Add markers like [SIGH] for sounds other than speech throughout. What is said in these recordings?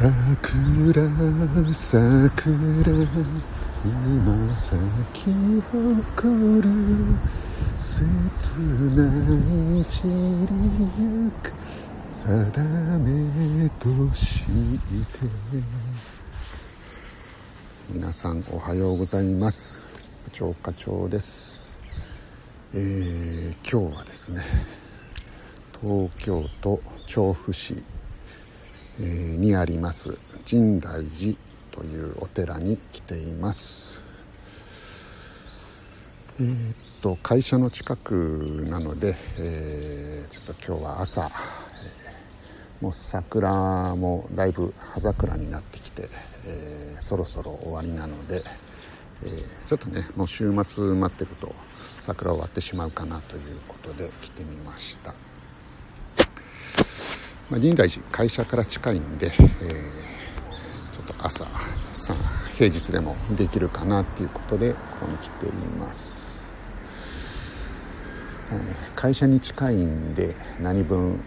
桜桜今咲き誇る切ない散りゆく定めとして皆さんおはよ。うございます部長課長ですえー、今日はですね東京都調布市、えー、にあります深大寺というお寺に来ていますえー、っと会社の近くなので、えー、ちょっと今日は朝、もう桜もだいぶ葉桜になってきて、えそろそろ終わりなので、えちょっとねもう週末待ってると桜終わってしまうかなということで来てみました。まあ、神大寺会社から近いんで、えー、ちょっと朝さ平日でもできるかなっていうことでここに来ています。もう、ね、会社に近いんで何分、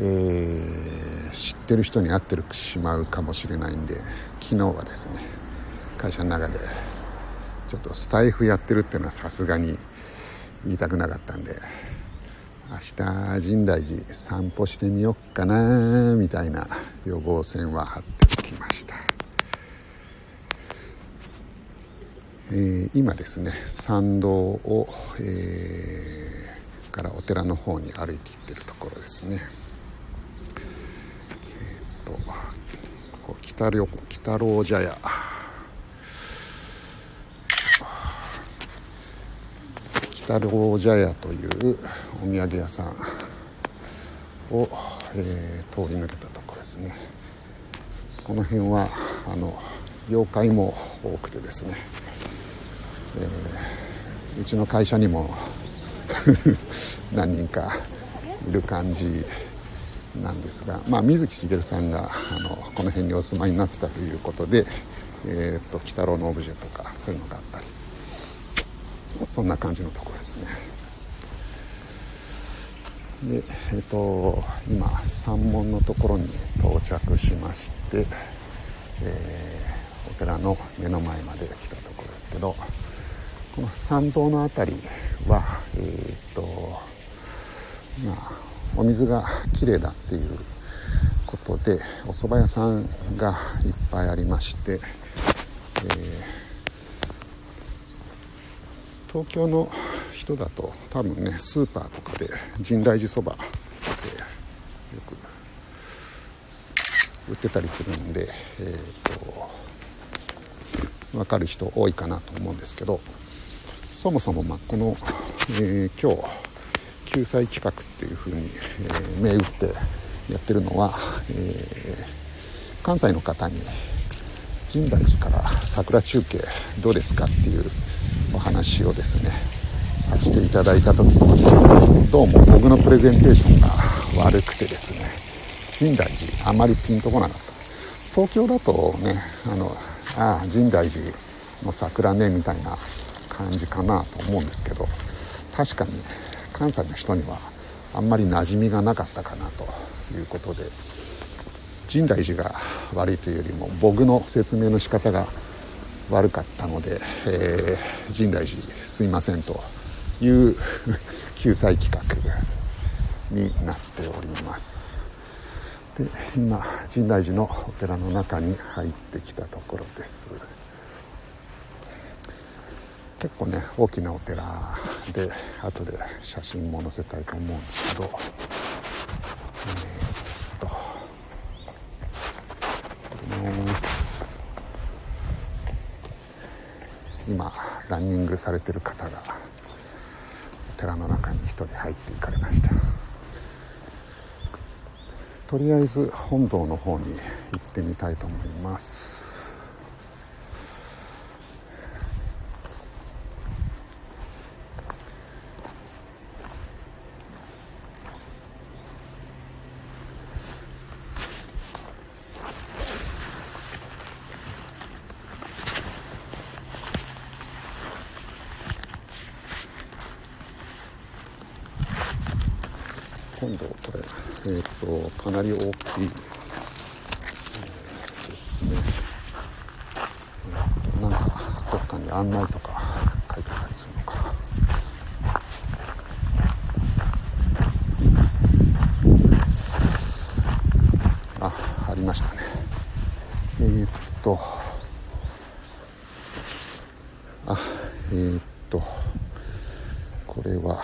えー、知ってる人に会ってるしまうかもしれないんで昨日はですね会社の中でちょっとスタイフやってるっていうのはさすがに言いたくなかったんで明日深大寺散歩してみよっかなみたいな予防線は張ってきました、えー、今ですね参道を、えー、からお寺の方に歩いていってるところですね。えー、っとここ北北郎茶屋。北郎茶屋というお土産屋さんを、えー、通り抜けたとこですね。この辺はあの妖怪も多くてですね、えー、うちの会社にも [LAUGHS] 何人かいる感じなんですが、まあ、水木しげるさんがあのこの辺にお住まいになってたということで、えーと、と鬼太郎のオブジェとかそういうのがあったりそんな感じのとこですね。でえっ、ー、と今山門のところに到着しまして、えー、お寺の目の前まで来たところですけどこの参道の辺りはえっ、ー、とまあお水がきれいだっていうことでお蕎麦屋さんがいっぱいありまして、えー東京の人だと多分ねスーパーとかで深大寺そばってよく売ってたりするんで、えーと、分かる人多いかなと思うんですけどそもそもまこの、えー、今日救済企画っていうふうに、えー、銘打ってやってるのは、えー、関西の方に深大寺から桜中継どうですかっていうお話をですねさせていただいた時にどうも僕のプレゼンテーションが悪くてですね深大寺あまりピンとこなかった。東京だとねあのああ深大寺の桜ねみたいな感じかなと思うんですけど確かに関西の人にはあんまり馴染みがなかったかなということで深大寺が悪いというよりも僕の説明の仕方が悪かったので、えー、深大寺すいませんという [LAUGHS] 救済企画になっております。で今深大寺のお寺の中に入ってきたところです。結構ね大きなお寺で後で写真も載せたいと思うんですけど、えー、っと。今ランニングされてる方がお寺の中に1人入っていかれました。とりあえず本堂の方に行ってみたいと思います。ン、これ、えっ、ー、と、かなり大きい、えー、ですね、えーと、なんか、どっかに案内とか書いてたりするのかな。あ、ありましたね。えっ、と、あ、えっ、と、これは、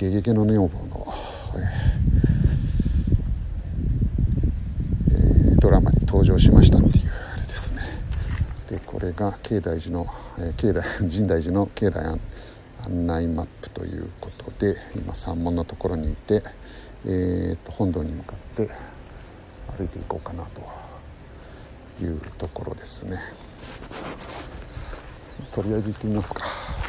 ゲゲゲの女房の」えー、ドラマに登場しましたっていうあれですね。でこれが境大寺の、えー、境大 [LAUGHS] 深大寺の境内案内マップということで今山門のところにいて、えー、と本堂に向かって歩いていこうかなというところですね。とりあえず行ってみますか。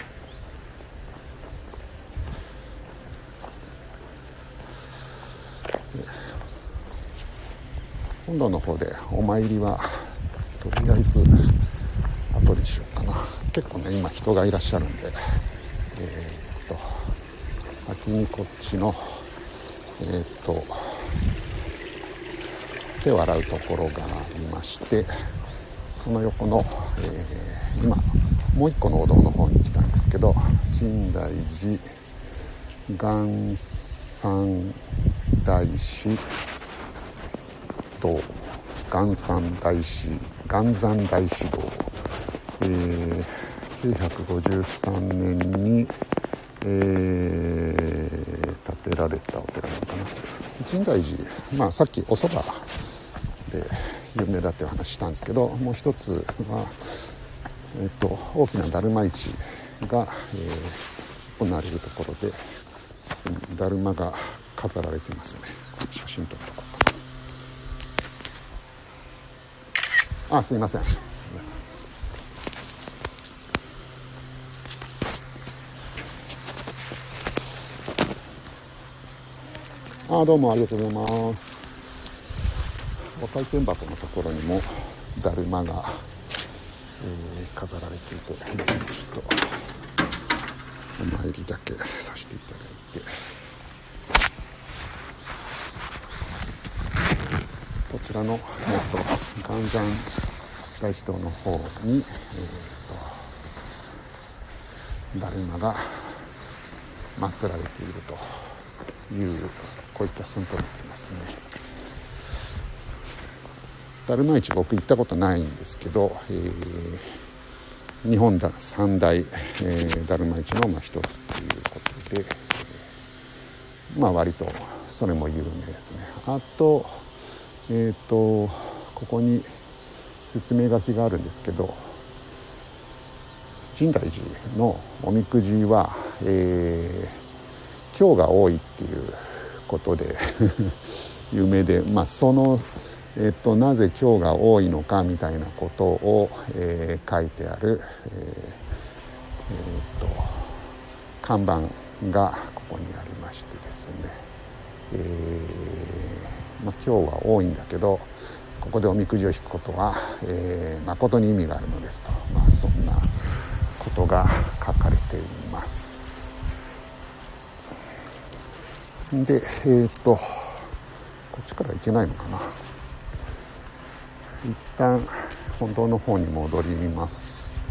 本堂の方でお参りはとりあえず後にしようかな。結構ね今人がいらっしゃるんで。えー、っと先にこっちのえー、っと手を洗うところがありましてその横の、えー、今もう一個のお堂の方に来たんですけど深大寺元三大師堂元三大師元山大師堂、えー、953年に、えー、建てられたお寺なのかな。深大寺。まあさっきおそばで有名だっていう話したんですけどもう一つは、えーと、大きなだるま市が、えー、行われるところでだるまが飾られてますね。写真撮っとこうかあすいません。あどうもありがとうございます。お賽銭箱のところにもだるまが、えー、飾られていてちょっとお参りだけさせていただいてちらの、えっと、元山大師堂の方に、えーと、だるまが祀られているというこういった寸法になってますね。ダルマ市僕行ったことないんですけど、えー、日本だ三大、えー、ダルマ市のまあ一つということで、まあ割とそれも有名ですねあとえっ、ー、とここに説明書きがあるんですけど深大寺のおみくじは、えー、今日が多いっていうことで [LAUGHS] 有名でまあそのえっと、なぜ今日が多いのかみたいなことを、えー、書いてある、えーえー、っと看板がここにありましてですね、えーまあ、今日は多いんだけどここでおみくじを引くことは、えー、誠に意味があるのですと、まあ、そんなことが書かれています。でえー、っとこっちから行けないのかな。一旦本堂の方に戻ります。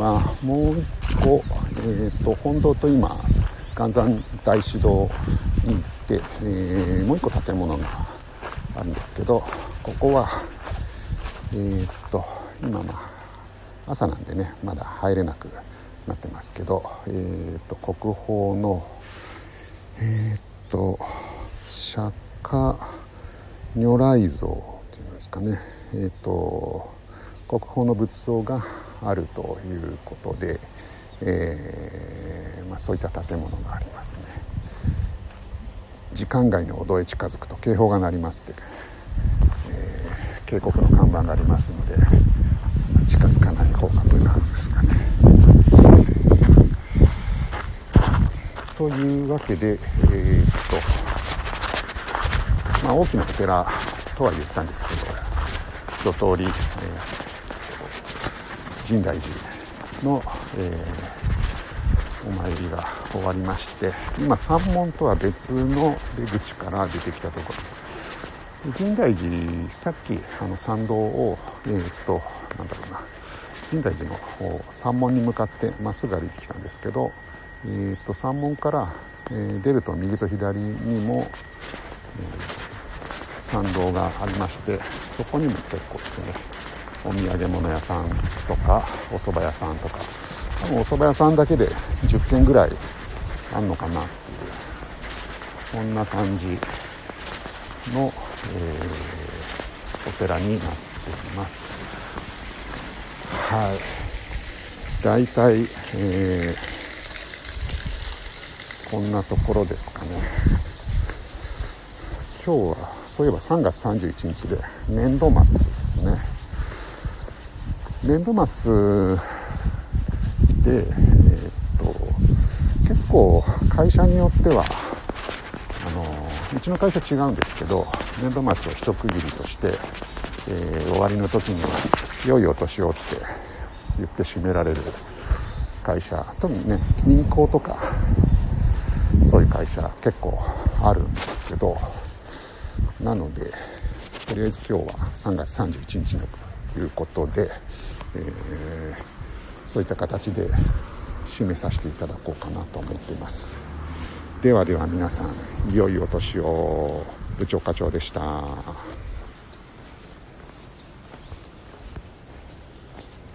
大寺にはもう一個、えーと、本堂と今元山大師堂に行って、えー、もう一個建物があるんですけどここはえー、っと今まあ朝なんでねまだ入れなくなってますけど、えー、っと国宝のえー、っと釈迦如来像っていうんですかね。えっと国宝の仏像があるということで、えー、まあ、そういった建物がありますね時間外のお堂へ近づくと警報が鳴りますってえ警告の看板がありますので近づかない方が無難ですかね。というわけで、えー、っとまあ、大きなお寺とは言ったんですけど一通り、えー、深大寺の、えー、お参りが終わりまして今山門とは別の出口から出てきたところです。深大寺さっきあの参道をえー、っとなんだろうな。深大寺の山門に向かってまっすぐ歩いてきたんですけど、えー、っと山門から、えー、出ると右と左にも、え参道がありましてそこにも結構ですねお土産物屋さんとかお蕎麦屋さんとか。多分お蕎麦屋さんだけで10軒ぐらいあんのかなっていう。そんな感じの、えー、お寺になっています。はい。大体、えー、こんなところですかね。今日はそういえば3月31日で年度末。年度末で、えー、っと結構会社によってはあのうちの会社違うんですけど年度末を一区切りとして、えー、終わりの時には「良いお年を」って言って締められる会社特にね銀行とかそういう会社結構あるんですけどなのでとりあえず今日は3月31日のということで、えー、そういった形で締めさせていただこうかなと思っています。ではでは皆さんいよいお年を。部長課長でした。